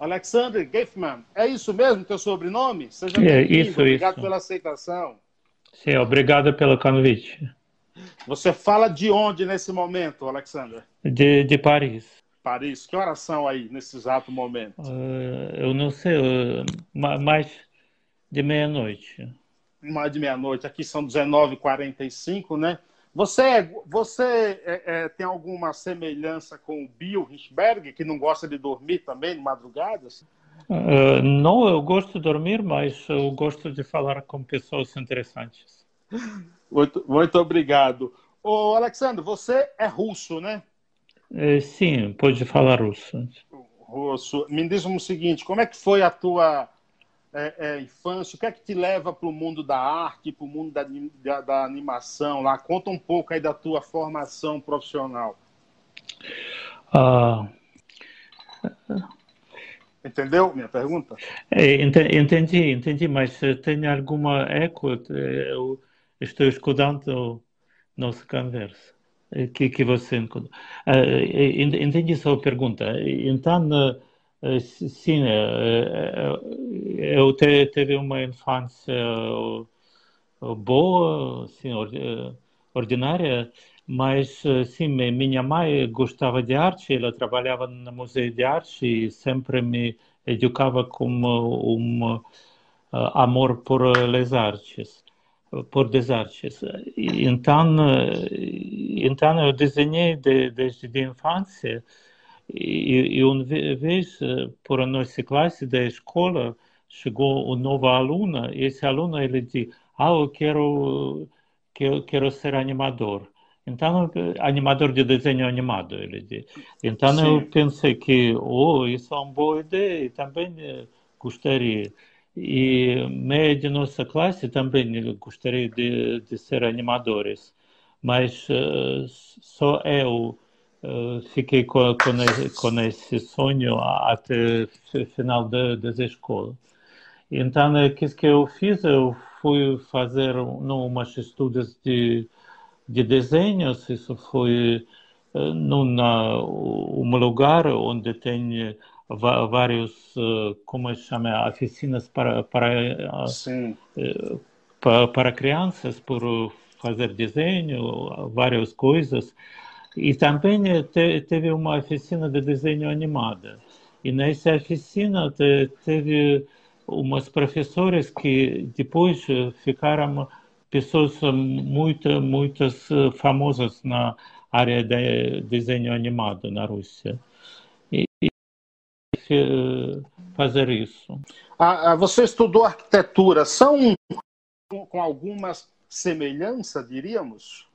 Alexander Gaffman, é isso mesmo teu sobrenome? Seja é, isso, Obrigado isso. pela aceitação. Sim, obrigado pelo convite. Você fala de onde nesse momento, Alexander? De, de Paris. Paris. Que oração aí, nesse exato momento? Uh, eu não sei, uh, mais de meia-noite. Mais de meia-noite. Aqui são 19h45, né? Você, você é, é, tem alguma semelhança com o Bill Richberg, que não gosta de dormir também de madrugadas? Uh, não, eu gosto de dormir, mas eu gosto de falar com pessoas interessantes. Muito, muito obrigado. Ô, Alexandre, você é russo, né? É, sim, pode falar russo. Russo. Me diz o seguinte, como é que foi a tua é, é, infância? O que é que te leva para o mundo da arte, para o mundo da, da, da, animação lá? Conta um pouco aí da tua formação profissional. Ah, Entendeu minha pergunta? É, entendi, entendi, mas tem alguma eco? Eu estou escutando nossa conversa. Que, que você encontrou. Entendi sua pergunta. Então, sim, eu tive uma infância boa, assim, ordinária, mas, sim, minha mãe gostava de arte, ela trabalhava no Museu de Arte e sempre me educava com um uh, amor por as artes, por as artes. Então, então eu desenhei de, desde a infância e, e uma vez, por a nossa classe da escola, chegou um novo aluno e esse aluno ele disse, ah, eu quero, quero, quero ser animador. Então, animador de desenho animado, ele diz. Então, Sim. eu pensei que, oh, isso é uma boa ideia, e também eh, gostaria. E meia de nossa classe também gostaria de, de ser animadores, mas uh, só eu uh, fiquei com, com, com, esse sonho até final da, das escolas. Então, o que eu fiz? Eu fui fazer não, umas estudos de de desenhos, isso foi uh, numa, um lugar onde tem vários, uh, como se chama, oficinas para, para, para, para crianças, por fazer desenho, várias coisas. E também te, teve uma oficina de desenho animada. E nessa oficina te, teve umas professoras que depois ficaram pessoas muito, muitas famosas na área de desenho animado na Rússia. E, fazer isso. Ah, você estudou arquitetura. São com algumas semelhanças, diríamos?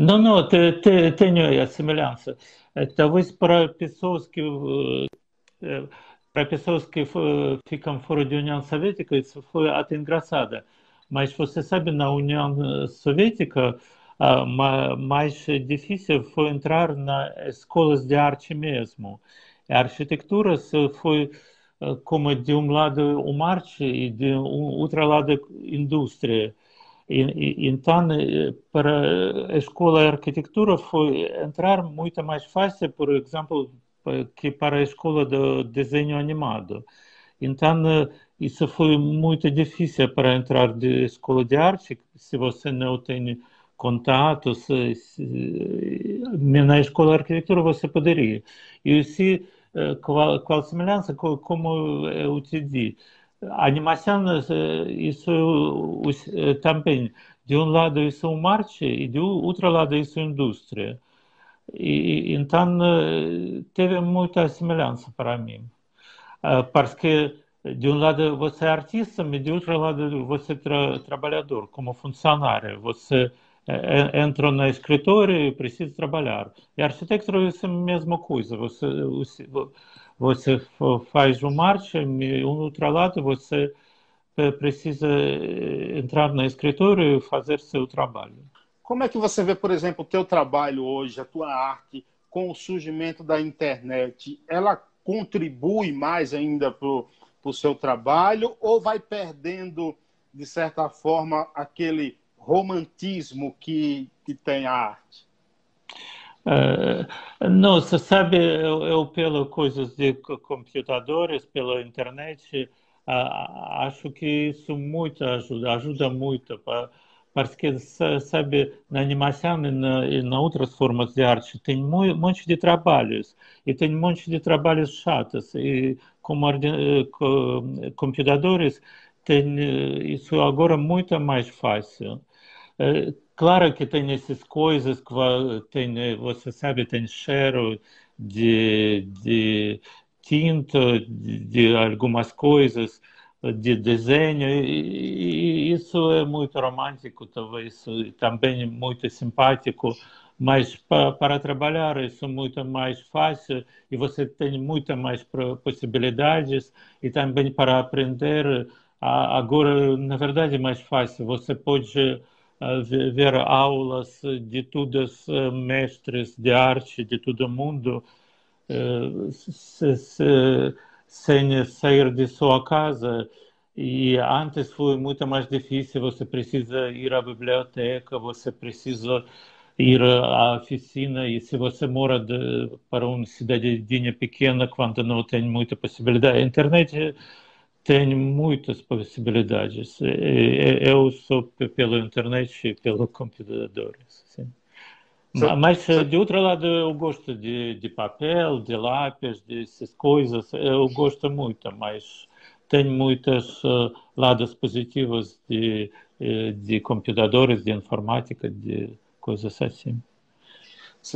Não, não, te, te, tenho a semelhança. Talvez para pessoas que para pessoas que ficam fora da União Soviética isso foi até engraçado mas você sabe, na União Soviética, mais difícil foi entrar nas escolas de arte mesmo. A arquitetura foi como de um lado uma arte e de outro lado indústria. Então, para a escola de arquitetura foi entrar muito mais fácil, por exemplo, que para a escola de desenho animado. Então, isso foi muito difícil para entrar de escola de arte, se você não tem contatos, se, na escola de arquitetura você poderia. E se, eh, qual, qual semelhança, como eu te disse, animação, eh, isso eh, também, de um lado isso é uma arte e do outro lado isso é indústria. E, então, teve muita semelhança para mim. Porque de um lado você é artista, mas de outro lado você é tra trabalhador, como funcionário. Você entra no escritório e precisa trabalhar. E arquitetura é a mesma coisa. Você, você faz uma e um outro lado você precisa entrar no escritório e fazer seu trabalho. Como é que você vê, por exemplo, o teu trabalho hoje, a tua arte, com o surgimento da internet? Ela contribui mais ainda para o seu trabalho ou vai perdendo, de certa forma, aquele romantismo que, que tem a arte? Uh, não, você sabe, eu, eu pelo coisas de computadores, pela internet, acho que isso muito ajuda, ajuda muito. Porque, sabe, na animação e na, e na outras formas de arte tem um monte de trabalhos, e tem um monte de trabalhos chatos, e como computadores tem isso agora muito mais fácil. Eh, claro que tem essas coisas que tem, você sabe, tem cheiro de, de tinta, de, de algumas coisas, de desenho, e, isso é muito romântico, talvez, também muito simpático, mas para, para trabalhar isso é muito mais fácil e você tem muitas mais possibilidades e também para aprender agora na verdade é mais fácil. Você pode ver aulas de todos os mestres de arte de todo mundo eh, se, se, sem sair de sua casa. E antes foi muito mais difícil, você precisa ir à biblioteca, você precisa ir à oficina, e se você mora de, para uma cidadinha pequena, quando não tem muita possibilidade, a internet tem muitas possibilidades. Eu sou pela internet e pelo computador. Sim. Mas, de outro lado, eu gosto de, de papel, de lápis, dessas coisas. Eu gosto muito, mas tem muitos uh, lados positivos de, eh, de computadores, de informática, de coisas assim.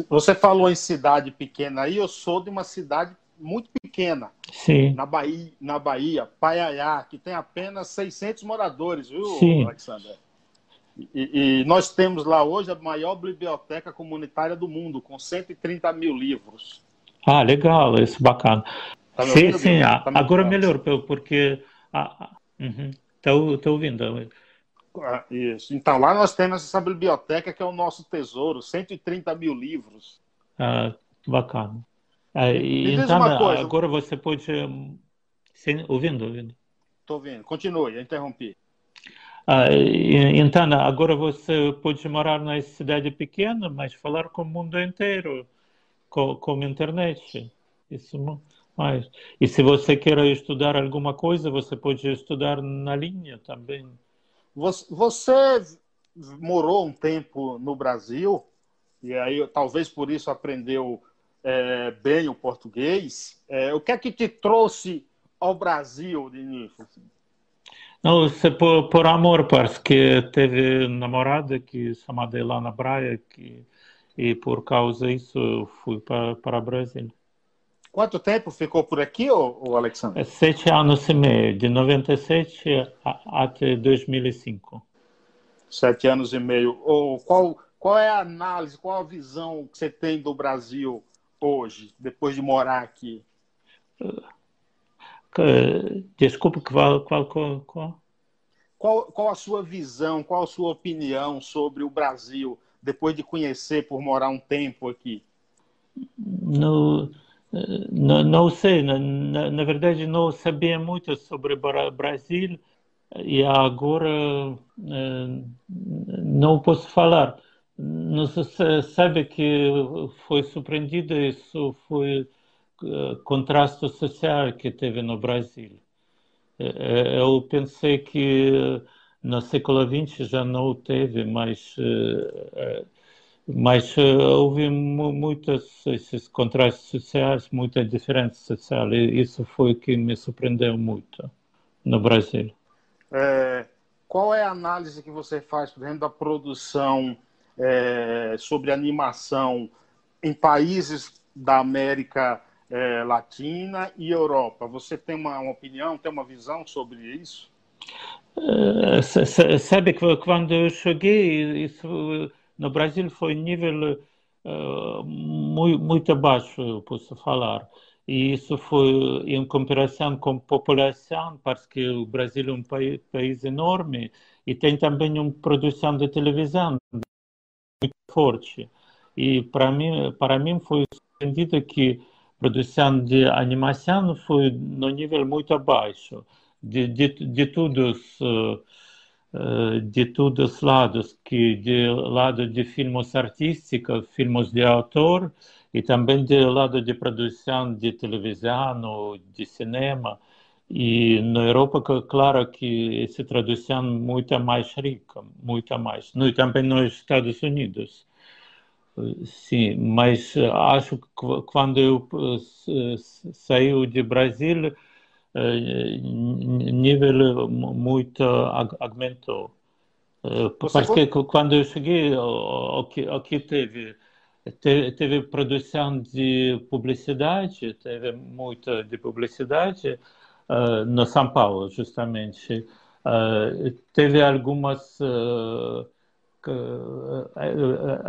Você falou em cidade pequena aí, eu sou de uma cidade muito pequena. Sim. Na Bahia, na Bahia, Paiaiá, que tem apenas 600 moradores, viu, Sim. Alexandre? E, e, nós temos lá hoje a maior biblioteca comunitária do mundo, com 130 mil livros. Ah, legal, isso bacana. Tá sim, ouvindo, sim, tá agora melhor, porque. Ah, uhum, ouvindo. Ah, isso. Então, lá nós temos essa biblioteca que é o nosso tesouro, 130 mil livros. Ah, bacana. E, então, agora você pode. Sim, ouvindo, ouvindo. Estou ouvindo. Continue, eu interrompi. Ah, então, agora você pode morar na cidade pequena, mas falar com o mundo inteiro, com, com a internet. Isso mais. E se você quer estudar alguma coisa, você pode estudar na linha também. Você morou um tempo no Brasil, e aí talvez por isso aprendeu é, bem o português. É, o que é que te trouxe ao Brasil de início? Não, por, por amor, porque teve namorada que chamada Ilana Braia que, e por causa disso fui para, para Brasil. Quanto tempo ficou por aqui, o Alexandre? É sete anos e meio, de 97 a, até 2005. Sete anos e meio. Ou qual, qual é a análise, qual a visão que você tem do Brasil hoje, depois de morar aqui? Desculpe, qual, qual, qual, qual? Qual a sua visão, qual a sua opinião sobre o Brasil, depois de conhecer, por morar um tempo aqui? Não, não, não sei, na, na, na verdade não sabia muito sobre o Brasil e agora eh, não posso falar. Não sabe que foi surpreendido, isso foi contraste social que teve no Brasil. É, é, eu pensei que no século XX já não teve, mas, mas houve muitos esses contrastes sociais, muita diferença social, e isso foi o que me surpreendeu muito no Brasil. É, qual é a análise que você faz, por exemplo, da produção é, sobre animação em países da América é, Latina e Europa. Você tem uma, uma, opinião, tem uma visão sobre isso? Uh, sabe que quando eu cheguei, isso no Brasil foi nível uh, muito, muito abaixo, posso falar. E isso foi em comparação com a população, porque o Brasil é um país, país enorme e tem também uma produção de televisão muito forte. E para mim, para mim foi surpreendido que produção de animação foi no nível muito abaixo de, de, de todos uh, de todos os lados, que de lado de filmes artísticos, filmes de autor, e também do lado de produção de televisão, de cinema. E na Europa, claro que essa tradução é muito mais rica, muito mais. E também nos Estados Unidos. Sim, mas acho que quando eu saí de Brasil, nível muito aumentou. Porque quando eu cheguei, aqui teve teve produção de publicidade, teve muita de publicidade uh, no São Paulo, justamente. Uh, teve algumas uh,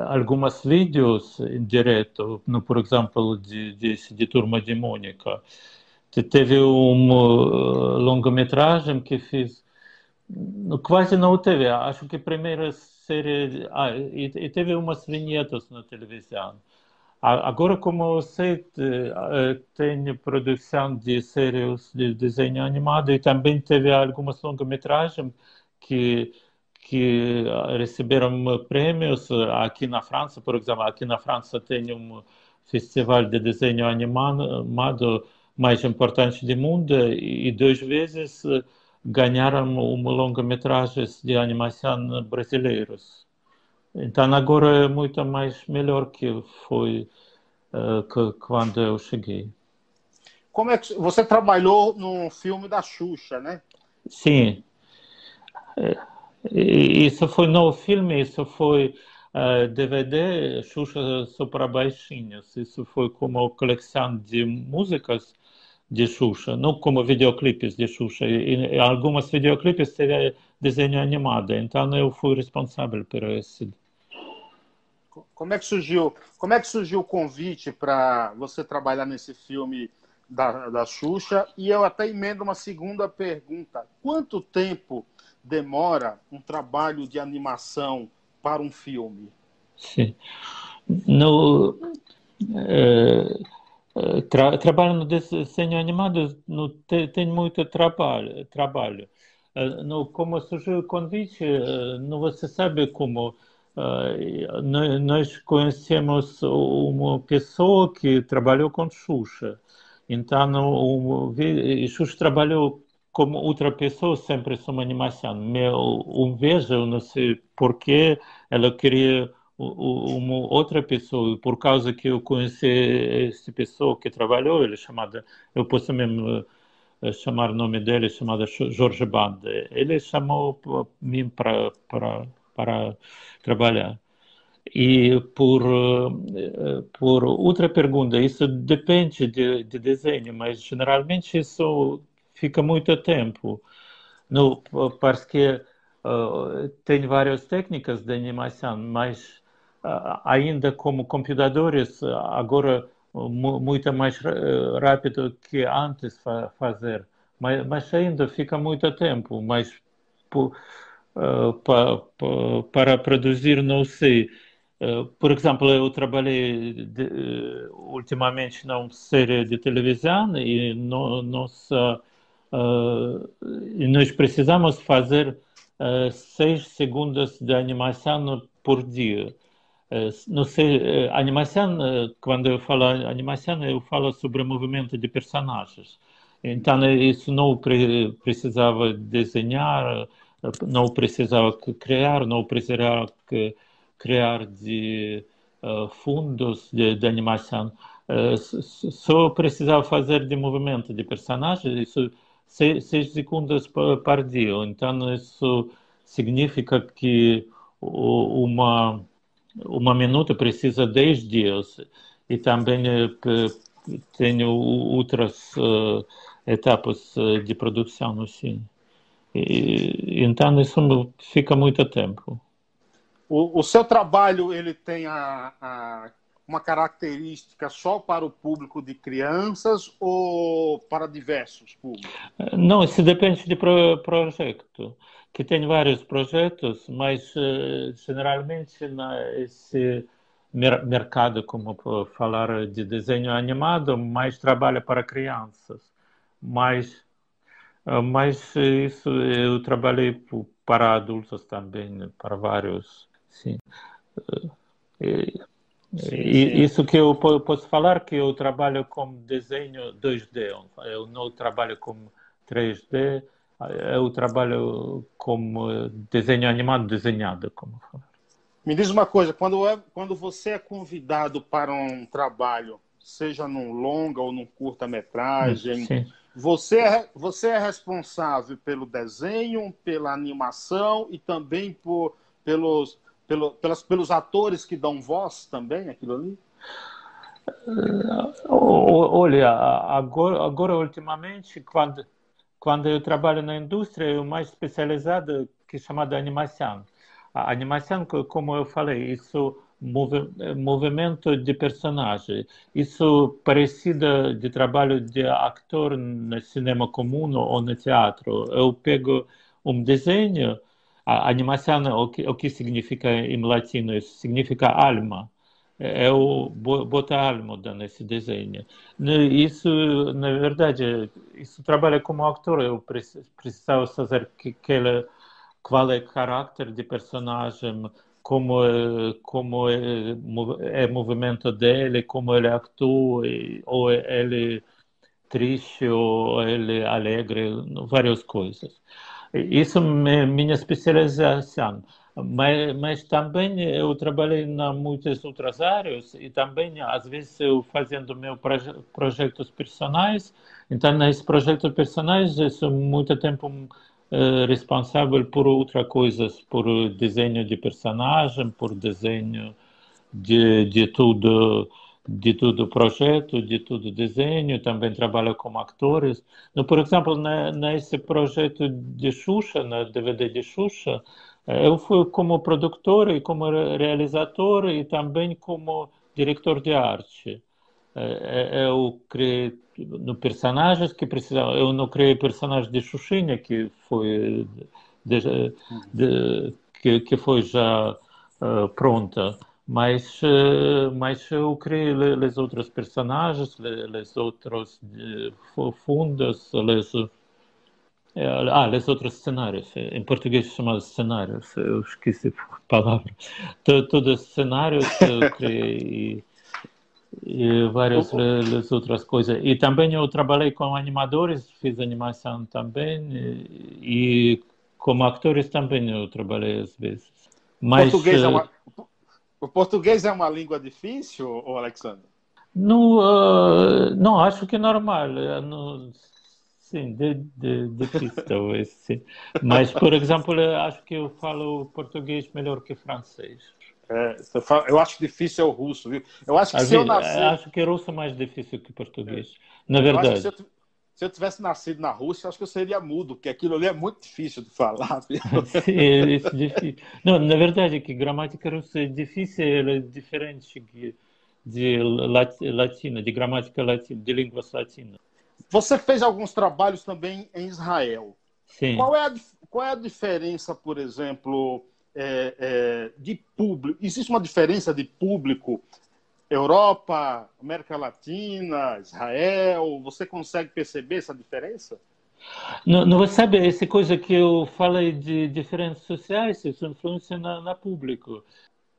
algumas vídeos em direto, no, por exemplo, de, de, de Turma de Mônica. Teve uma longa-metragem que fiz, quase não teve, acho que primeiras série. Ah, e, e, teve umas vinhetas na televisão. Agora, como sei, eh, tem produção de séries de desenho animado e também teve algumas longa-metragens que que receberam prêmios aqui na França, por exemplo, aqui na França tem um festival de desenho animado mais importante do mundo e duas vezes ganharam uma longa-metragem de animação brasileiros. Então agora é muito mais melhor que foi uh, que, quando eu cheguei. Como é que você trabalhou no filme da Xuxa, né? Sim. É, isso foi no filme, isso foi uh, DVD Xuxa só para baixinhos. Isso foi como coleção de músicas de Xuxa, não como videoclipes de Xuxa. E, e algumas videoclipes teve desenho animado, então eu fui responsável por esse. Como é que surgiu? Como é que surgiu o convite para você trabalhar nesse filme da, da Xuxa? E eu até emendo uma segunda pergunta: quanto tempo demora um trabalho de animação para um filme? Sim. No, é, Tra trabalho no desenho animado no, tem, tem muito trabalho. trabalho. Uh, no, como surgiu o convite, uh, no, você sabe como uh, nós conhecemos uma pessoa que trabalhou com Xuxa. Então, o, Xuxa trabalhou como outra pessoa sempre uma animação. Meu, um vejo, não sei porquê, ela queria uma outra pessoa, por causa que eu conheci essa pessoa que trabalhou, ele é chamada, eu posso mesmo eh, chamar o nome dele, chamada Jorge Band. Ele chamou mim para para para trabalhar. E por eh, por outra pergunta, isso depende de, de desenho, mas geralmente isso fica muito tempo. No, parece que uh, tem várias técnicas de animação, mas ainda como computadores, agora muito mais rápido que antes fazer, mas, mas ainda fica muito tempo, mas por, uh, pa, pa, para produzir não sei. Uh, por exemplo, eu trabalhei de, uh, ultimamente numa série de televisão e no, nossa, e nós precisamos fazer seis segundos de animação por dia. Eh, não sei, eh, animação, eh, quando eu falo animação, eu falo sobre movimento de personagens. Então, isso não precisava desenhar, não precisava criar, não precisava criar de fundos de, de animação. Só precisava fazer de movimento de personagens, isso seis, segundos por dia. Então, isso significa que uma uma minuta precisa 10 dias e também eh, tenho outras uh, etapas uh, de produção assim. E, então isso fica muito tempo. O, o seu trabalho ele tem a, a, uma característica só para o público de crianças ou para diversos públicos? Não, isso depende de pro, projeto que tem vários projetos, mas uh, generalmente nesse mer mercado, como falar de desenho animado, mais trabalha para crianças. Mas, mas isso eu trabalhei para adultos também, para vários. Sim. E, sim, sim. Isso que eu posso falar que eu trabalho com desenho 2D, eu não trabalho com 3D, eu trabalho com desenho animado desenhado, como falar. Me diz uma coisa, quando, é, quando você é convidado para um trabalho, seja num longa ou num curta-metragem, você é, você é responsável pelo desenho, pela animação e também por, pelos, pelo, pelas, pelos atores que dão voz também, aquilo ali? Olha, agora, agora ultimamente, quando, quando eu trabalho na indústria, eu mais especializado que é chamada animação. A animação, como eu falei, isso movimento de personagem. Isso parecido de trabalho de ator no cinema comum ou no teatro. Eu pego um desenho, a animação, o que, que significa em latino? Isso significa alma. Eu boto alma nesse desenho. Isso, na verdade, isso trabalha como ator. Eu precisava fazer aquele qual é o caráter de personagem, como como é, é o movimento dele, como ele atua, ou ele triste ou ele alegre, várias coisas. Isso é minha especialização. Mas, mas também eu trabalhei em muitas outras áreas e também, às vezes, eu fazendo meus proje projetos personais. Então, nesses projetos personais, sou muito tempo eh, responsável por outras coisas, por desenho de personagem, por desenho de, de tudo de todo projeto, de todo desenho, também trabalho como atores. Por exemplo, nesse projeto de Xuxa, na DVD de Xuxa, eh, eu fui como produtor e como realizador e também como diretor de arte. Eh, eu criei no personagens que precisavam. Eu não criei personagem de Xuxinha, que foi, de, de, que, que foi já uh, pronta, mas, uh, mas eu criei os outros personagens, os outros fundos, les, ah, os outros cenários. Em português chamado cenários, eu esqueci a palavra. Todos os cenários eu criei e várias oh, outras coisas. E também eu trabalhei com animadores, fiz animação também, e, e como atores também eu trabalhei às vezes. Mas, português é uma, o português é uma língua difícil, ou Alexandre? No, uh, não, acho que é normal. No, sim, de, de, difícil talvez, sim. Mas, por exemplo, acho que eu falo português melhor que francês. É, eu acho difícil é o russo, viu? Eu acho que se eu nascer... Acho que russo é mais difícil que português, é. na verdade. Se eu, se eu, tivesse nascido na Rússia, acho que eu seria mudo, porque aquilo ali é muito difícil de falar. Sim, é, é difícil. Não, na verdade, que gramática russa é difícil, ela é diferente de, de latina, de gramática latina, de línguas latinas. Você fez alguns trabalhos também em Israel. Sim. Qual é a, qual é a diferença, por exemplo é, é, de público. Existe uma diferença de público Europa, América Latina, Israel? Você consegue perceber essa diferença? Não, não sabe, essa coisa que eu falei de diferenças sociais, isso influencia na, na público.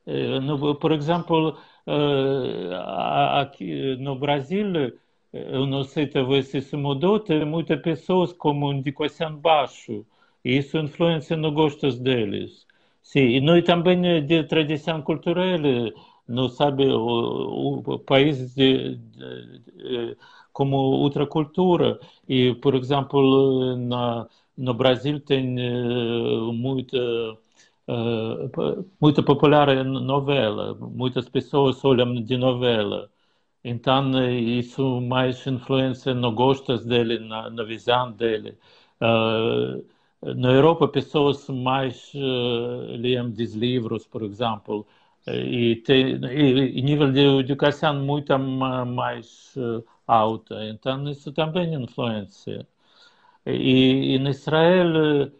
É, no, por exemplo, uh, aqui no Brasil, eu não sei, talvez isso mudou, tem muitas pessoas com indicação baixo, e isso influencia no gostos deles. Sim, e também de tradição cultural, não sabe o, o país de, de, de, como outra cultura. E por exemplo na no Brasil tem muita muito popular novela. Muitas pessoas olham de novela. Então isso mais influencia no gostos dele na, na visão dele. Uh, na Europa, pessoas mais uh, leem livros, por exemplo, e tem e, e nível de educação muito mais uh, alta. Então, isso também influencia. E, e no Israel,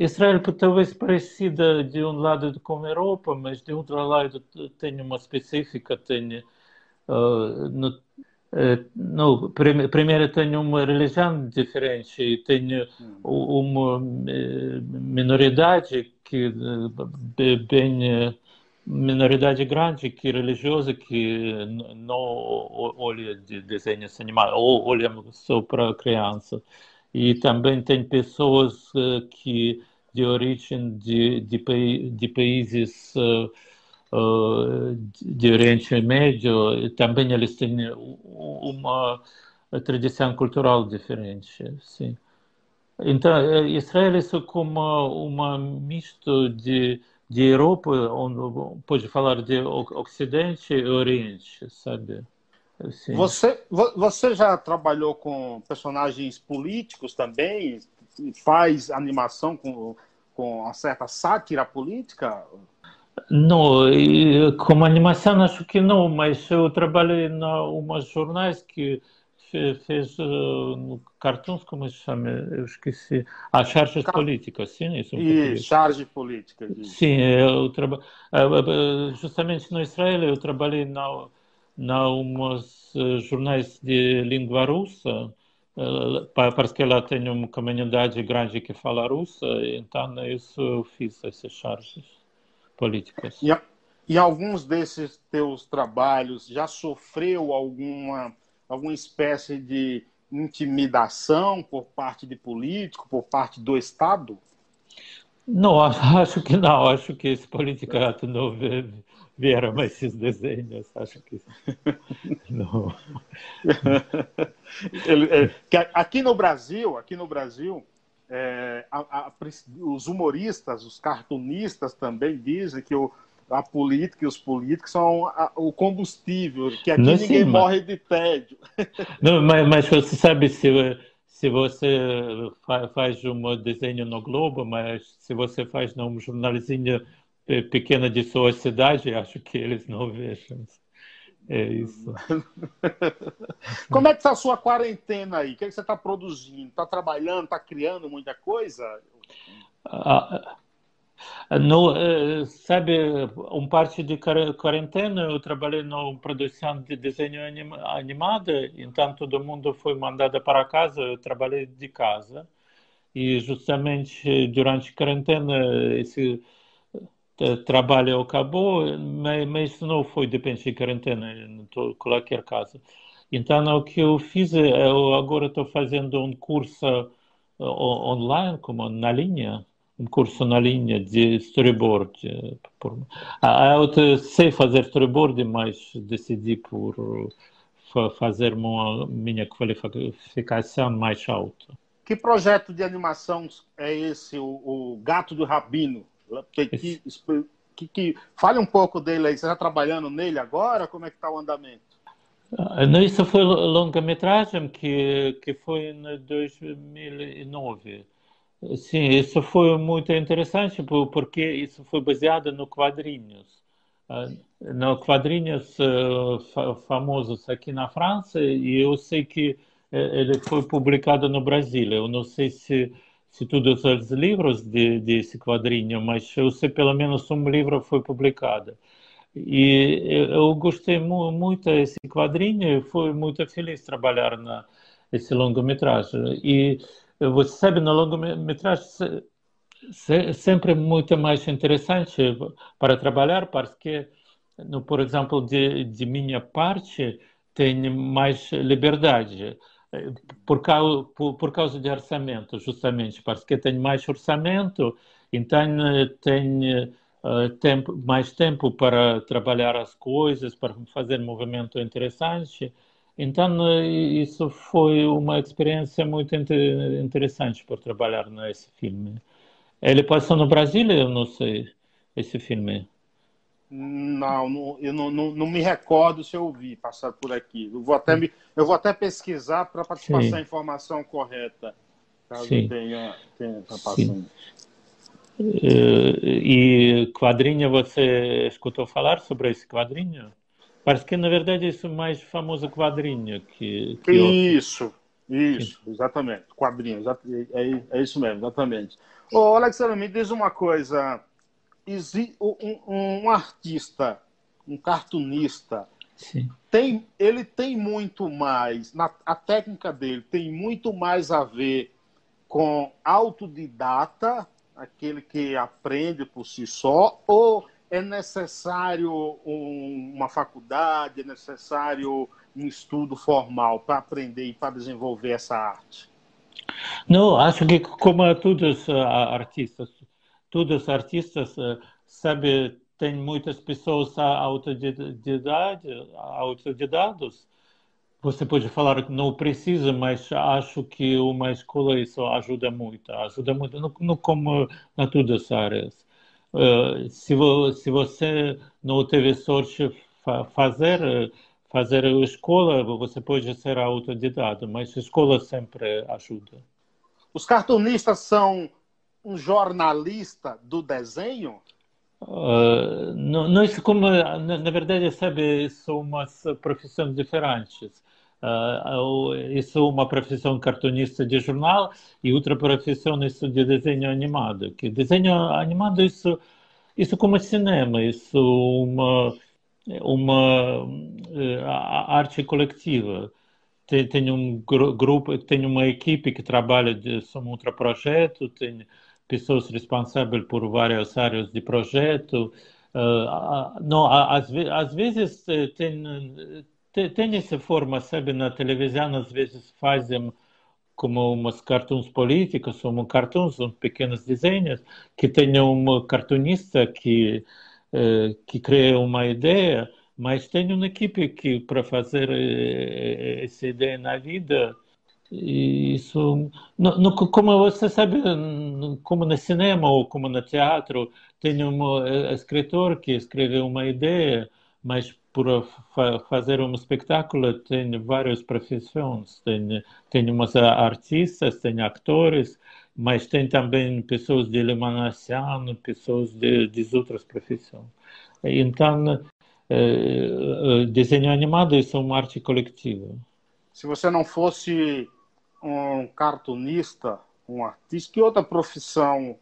Israel talvez parecida de um lado com a Europa, mas de outro lado tem uma específica, tem uh, não, primeiro tenho uma religião diferente, tenho hum. uma minoridade que bem minoridade grande que religiosa que não olha de desenhos animados ou olha só para criança e também tem pessoas que de origem de, de, de países uh, de Oriente Médio, também eles têm uma tradição cultural diferente, sim. Então, Israel é como uma misto de, de Europa, onde pode falar de Ocidente e Oriente, sabe? Sim. Você, você já trabalhou com personagens políticos também? Faz animação com com uma certa sátira política? Não, como animação acho que não, mas eu trabalhei em umas jornais que fez uh, no cartoons, como se chama? Eu esqueci. Ah, charges Car... políticas, sim? Isso, e charge política. Sim, eu trabalhei. Uh, justamente no Israel, eu trabalhei na, na umas jornais de língua russa, Parece que ela tem uma comunidade grande que fala russa, então isso eu fiz essas charges políticas. E, e alguns desses teus trabalhos já sofreu alguma, alguma espécie de intimidação por parte de político, por parte do Estado? Não, acho que não. Acho que esse politicato não vieram esses desenhos. Acho que não. É, aqui no Brasil, aqui no Brasil, é, a, a, os humoristas, os cartunistas também dizem que o, a política e os políticos são a, o combustível, que aqui não, ninguém sim, morre de tédio. Não, mas, mas você sabe se se você faz um desenho no Globo, mas se você faz num jornalzinho pequena de sua cidade, acho que eles não vejam. É isso. Como é que está a sua quarentena aí? O que, é que você está produzindo? Está trabalhando? Está criando muita coisa? Ah, no, eh, sabe, um parte de quarentena eu trabalhei na produção de desenho animado, então todo mundo foi mandado para casa, eu trabalhei de casa. E justamente durante a quarentena esse trabalho acabou, mas isso não foi depende de quarentena, em qualquer caso. Então o que eu fiz, eu agora estou fazendo um curso eh, online, como na linha, um curso na linha de storyboard. Por... Ah, eu sei fazer storyboard, mas decidi por fazer uma minha qualificação mais alta. Que projeto de animação é esse, o, o Gato do Rabino? Que, que, que, fale um pouco dele aí. Você está trabalhando nele agora? Como é que está o andamento? Ah, não, isso foi longa-metragem que, que foi em 2009. Sim, isso foi muito interessante porque isso foi baseado no quadrinhos. Ah, no quadrinhos ah, famosos aqui na França e eu sei que eh, ele foi publicado no Brasil. Eu não sei se se todos os livros de, desse quadrinho, mas eu sei pelo menos um livro foi publicado. E eu gostei muito desse quadrinho e fui muito feliz trabalhar na esse longa-metragem. E você sabe, na longa-metragem sempre muito mais interessante para trabalhar, porque, no, por exemplo, de, de minha parte, tem mais liberdade por causa, por, por, causa de orçamento, justamente, porque tem mais orçamento, então tem uh, tempo, mais tempo para trabalhar as coisas, para fazer movimento interessante. Então, isso foi uma experiência muito interessante por trabalhar nesse filme. Ele passou no Brasil, eu não sei, esse filme. Não, não eu não, não, não, me recordo se eu ouvi passar por aqui. Eu vou até, me, eu vou até pesquisar para passar a informação correta, caso Sim. tenha, tenha tá passando. E quadrinho, você escutou falar sobre esse quadrinho? Parece que, na verdade, é o mais famoso quadrinho que. que isso, isso, Sim. exatamente. Quadrinho, é, é, isso mesmo, exatamente. Ô, Alexandre, me diz uma coisa. Um, um artista, um cartunista, Sim. Tem, ele tem muito mais, na, a técnica dele tem muito mais a ver com autodidata, aquele que aprende por si só, ou é necessário um, uma faculdade, é necessário um estudo formal para aprender e para desenvolver essa arte? Não, acho que como todos uh, artistas, todos os artistas, uh, sabe, tem muitas pessoas autodidatas, autodidatos. Você pode falar que não precisa, mas acho que uma escola isso ajuda muito, ajuda muito, no como na todas as áreas. Uh, se, vo, se você não teve sorte fa fazer fazer a escola, você pode ser autodidata, mas a escola sempre ajuda. Os cartunistas são um jornalista do desenho? Uh, nós, como, na, verdade, sabe, são umas profissões diferentes. Uh, eu sou uma profissão cartunista de jornal e outra profissão isso de desenho animado. Que desenho animado isso isso como cinema, isso uma uma uh, arte coletiva. Tem, tem um grupo, tem uma equipe que trabalha de um outro projeto, tem pessoas responsáveis por várias áreas de projeto. Uh, não, às, às vezes eh, tem, tem, tem essa forma, sabe, na televisão às vezes fazem como umas cartoons políticos, como cartoons, uns pequenos desenhos, que tem um cartunista que eh, que cria uma ideia, mas tem uma equipe que para fazer eh, essa ideia na vida isso no, no, como você sabe como no cinema ou como no teatro tem um eh, escritor que escreve uma ideia mas para fazer um espetáculo tem várias profissões tem tem umas artistas tem atores mas tem também pessoas de iluminação, pessoas de, de outras profissões. Então, é, desenho animado é uma arte coletiva. Se você não fosse um cartunista, um artista, que outra profissão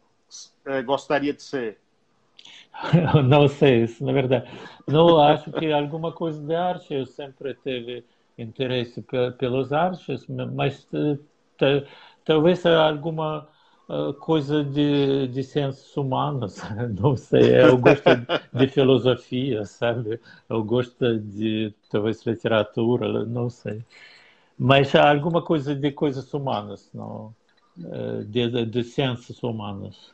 é, gostaria de ser? não sei, isso, na verdade. Não acho que alguma coisa de arte, eu sempre tive interesse pelas artes, mas talvez alguma uh, coisa de, de ciências humanas, não sei, eu gosto de filosofia, sabe? Eu gosto de talvez literatura, não sei. Mas alguma coisa de coisas humanas, não? Uh, de, de, de ciências humanas.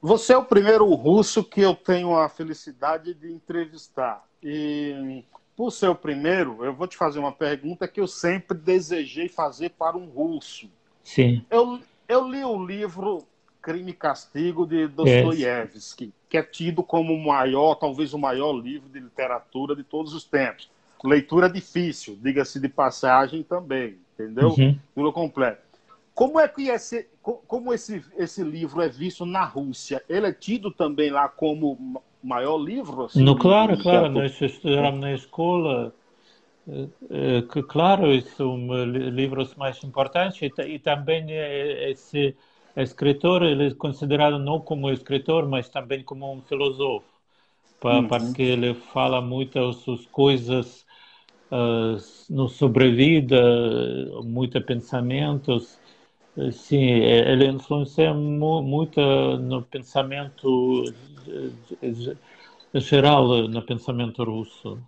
Você é o primeiro russo que eu tenho a felicidade de entrevistar. E por ser o primeiro, eu vou te fazer uma pergunta que eu sempre desejei fazer para um russo. Sim. Eu, eu li o livro Crime e Castigo de Dostoiévski, que é tido como o maior, talvez o maior livro de literatura de todos os tempos. Leitura difícil, diga-se de passagem também, entendeu? Uhum. Tudo completo. Como é que esse, como esse, esse livro é visto na Rússia? Ele é tido também lá como maior livro? Assim, no, claro, claro. Nós estudamos na escola que, claro, são livros mais importantes e, e também esse escritor ele é considerado não como escritor, mas também como um filósofo, uhum. porque ele fala muitas coisas uh, no sobrevida, muitos pensamentos. Sim, ele influencia muito no pensamento geral, no pensamento russo.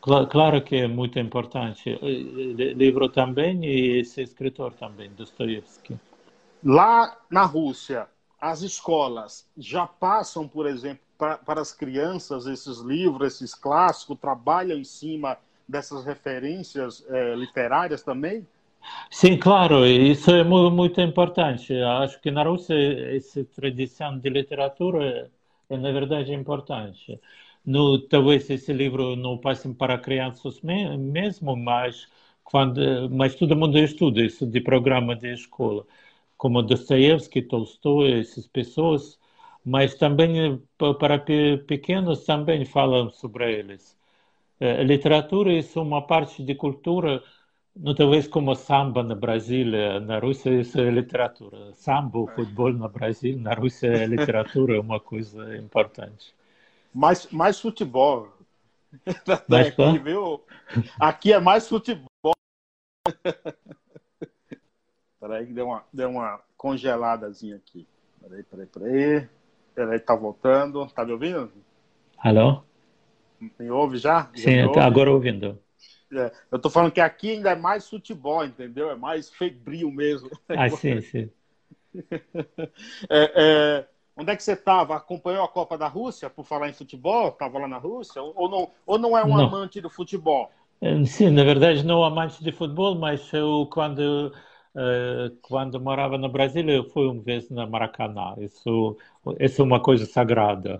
Claro que é muito importante. Livro também e esse escritor também, Dostoiévski. Lá na Rússia, as escolas já passam, por exemplo, para, para as crianças esses livros, esses clássicos, trabalham em cima dessas referências é, literárias também? Sim, claro, isso é muito importante. Acho que na Rússia essa tradição de literatura é, na verdade, importante no, talvez esse livro não passe para crianças mesmo, mas quando, mas todo mundo estuda isso de programa de escola, como Dostoiévski, Tolstói, essas pessoas, mas também para pequenos também falam sobre eles. É, literatura é uma parte de cultura, não talvez como samba na Brasília, na Rússia isso é literatura. Samba, futebol no Brasil, na Rússia é literatura, é uma coisa importante mais, mais futebol. Mas, aqui, viu? aqui é mais futebol. Peraí, que deu uma, deu uma congeladazinha aqui. Peraí, peraí, peraí. Peraí, tá voltando. Tá me ouvindo? Alô? Me ouve já? Sim, já ouve? agora ouvindo. É, eu tô falando que aqui ainda é mais futebol, entendeu? É mais febril mesmo. Ah, sim, sim. É, é, onde é que você estava? Acompanhou a Copa da Rússia, por falar em futebol? Estava lá na Rússia? Ou não, ou não é um não. amante do futebol? É, sim, na verdade não amante de futebol, mas eu quando uh, quando morava no Brasil eu fui uma vez na Maracanã. Isso, isso é uma coisa sagrada.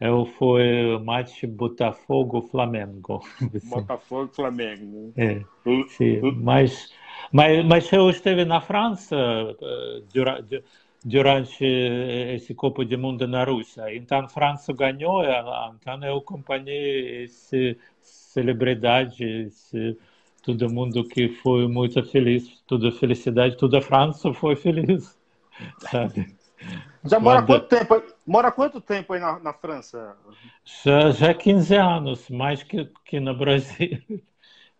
Eu fui match Botafogo-Flamengo. Botafogo-Flamengo. É, sim, mas, mas, mas eu estive na França eh, durante, durante esse Copa do Mundo na Rússia. Então a França ganhou, então eu acompanhei esse celebridade, esse, todo mundo que foi muito feliz, toda felicidade, toda a França foi feliz, sabe? Já mora Quando... quanto tempo? Mora quanto tempo aí na, na França? Já, já 15 anos, mais que, que no Brasil.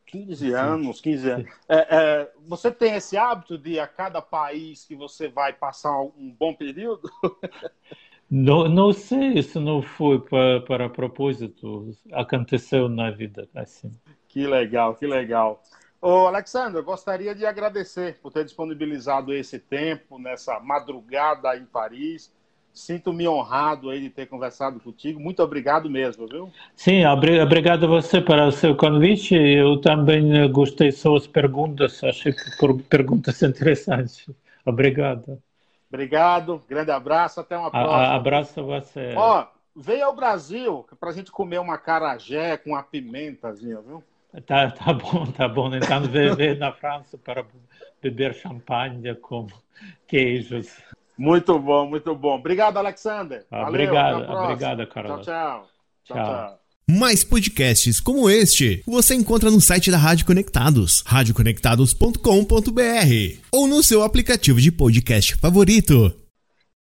15 anos, 15 anos. É, é, você tem esse hábito de a cada país que você vai passar um bom período? Não, não sei, isso não foi para, para propósito, aconteceu na vida assim. Que legal, que legal. Ô, Alexandre, eu gostaria de agradecer por ter disponibilizado esse tempo nessa madrugada em Paris. Sinto-me honrado aí de ter conversado contigo. Muito obrigado mesmo, viu? Sim, obrigado a você pelo seu convite. Eu também gostei das suas perguntas. Achei que perguntas interessantes. Obrigado. Obrigado. Grande abraço. Até uma próxima. A, abraço a você. Ó, venha ao Brasil para a gente comer uma carajé com uma pimentazinha, viu? Tá, tá bom, tá bom. Então, viver na França para beber champanhe com queijos. Muito bom, muito bom. Obrigado, Alexander. Valeu, obrigado, obrigado, Carol. Tchau, tchau. Tchau, tchau. Mais podcasts como este você encontra no site da Rádio Conectados, radioconectados.com.br ou no seu aplicativo de podcast favorito.